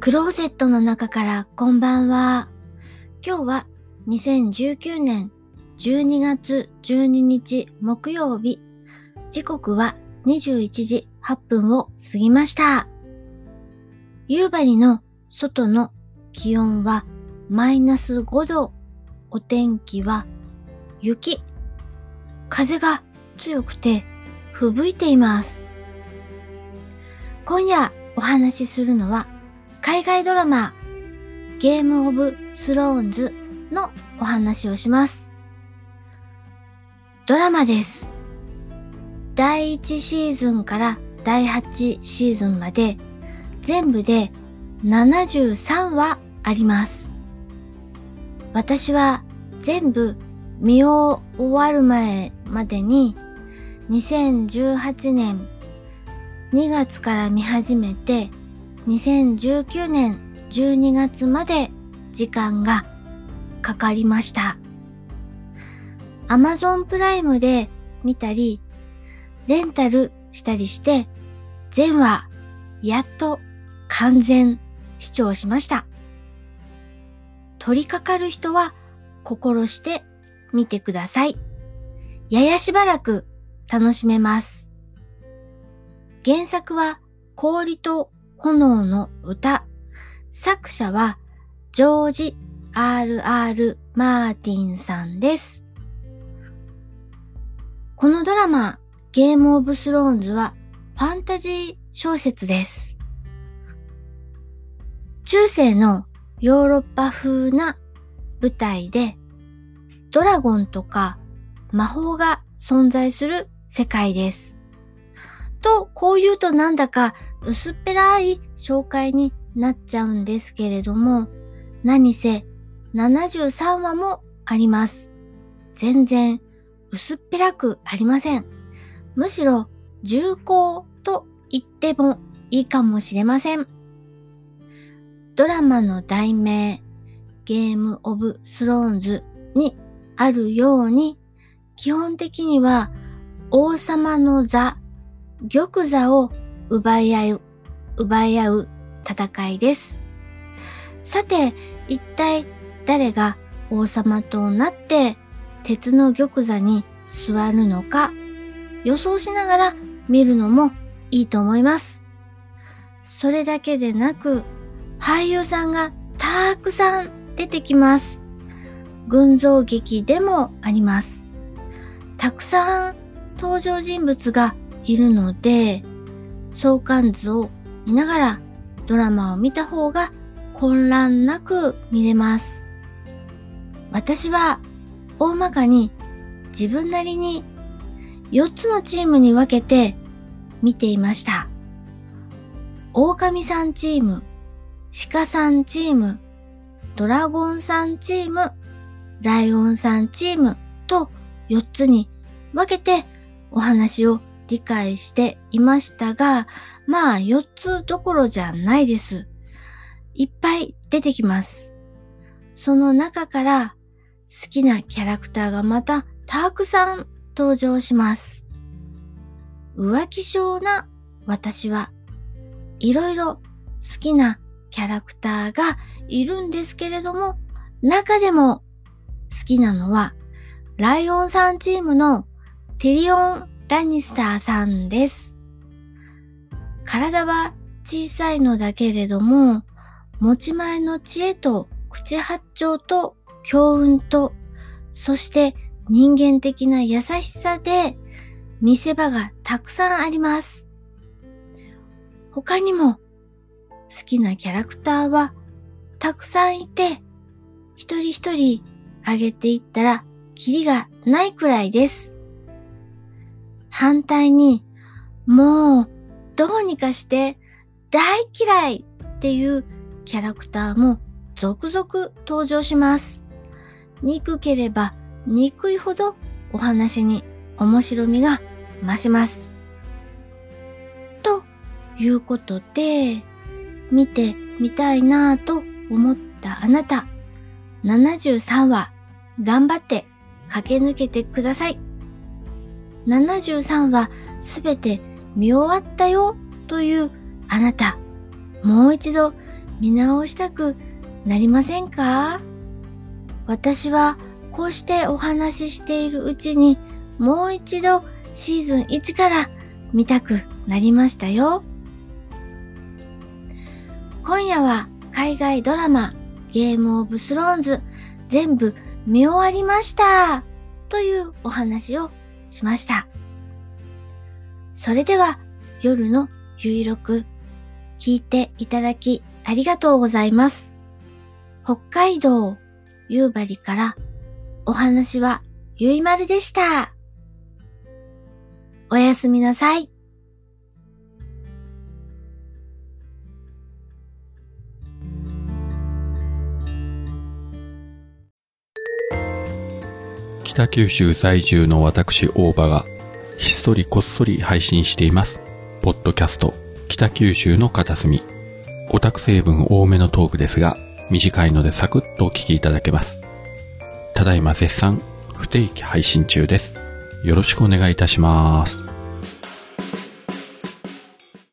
クローゼットの中からこんばんは。今日は2019年12月12日木曜日。時刻は21時8分を過ぎました。夕張の外の気温はマイナス5度。お天気は雪。風が強くて吹雪いています。今夜お話しするのは海外ドラマゲームオブスローンズのお話をします。ドラマです。第1シーズンから第8シーズンまで全部で73話あります。私は全部見終わる前までに2018年2月から見始めて2019年12月まで時間がかかりました。Amazon プライムで見たり、レンタルしたりして、全話やっと完全視聴しました。取り掛かる人は心して見てください。ややしばらく楽しめます。原作は氷と炎の歌。作者はジョージ・ R.R. マーティンさんです。このドラマ、ゲームオブスローンズはファンタジー小説です。中世のヨーロッパ風な舞台でドラゴンとか魔法が存在する世界です。と、こう言うとなんだか薄っぺらい紹介になっちゃうんですけれども、何せ73話もあります。全然薄っぺらくありません。むしろ重厚と言ってもいいかもしれません。ドラマの題名、ゲームオブスローンズにあるように、基本的には王様の座、玉座を奪い合う、奪い合う戦いです。さて、一体誰が王様となって鉄の玉座に座るのか予想しながら見るのもいいと思います。それだけでなく俳優さんがたくさん出てきます。群像劇でもあります。たくさん登場人物がいるので、相関図を見ながらドラマを見た方が混乱なく見れます。私は大まかに自分なりに4つのチームに分けて見ていました。狼さんチーム、鹿さんチーム、ドラゴンさんチーム、ライオンさんチームと4つに分けてお話を理解していましたが、まあ4つどころじゃないです。いっぱい出てきます。その中から好きなキャラクターがまたたくさん登場します。浮気症な私はいろいろ好きなキャラクターがいるんですけれども、中でも好きなのはライオンさんチームのティリオン・ラニスターさんです。体は小さいのだけれども、持ち前の知恵と口八丁と強運と、そして人間的な優しさで見せ場がたくさんあります。他にも好きなキャラクターはたくさんいて、一人一人あげていったらキリがないくらいです。反対に、もうどうにかして大嫌いっていうキャラクターも続々登場します。憎ければ憎いほどお話に面白みが増します。ということで、見てみたいなぁと思ったあなた、73話頑張って駆け抜けてください。73話すべて見終わったよというあなた、もう一度見直したくなりませんか？私はこうしてお話ししているうちにもう一度シーズン1から見たくなりましたよ。今夜は海外ドラマゲームオブスローンズ全部見終わりましたというお話をしました。それでは夜のゆいろく聞いていただきありがとうございます。北海道夕張からお話はゆいまるでした。おやすみなさい。北九州在住の私大場がひっそりこっそり配信しています。ポッドキャスト北九州の片隅。オタク成分多めのトークですが短いのでサクッとお聞きいただけます。ただいま絶賛不定期配信中です。よろしくお願いいたします。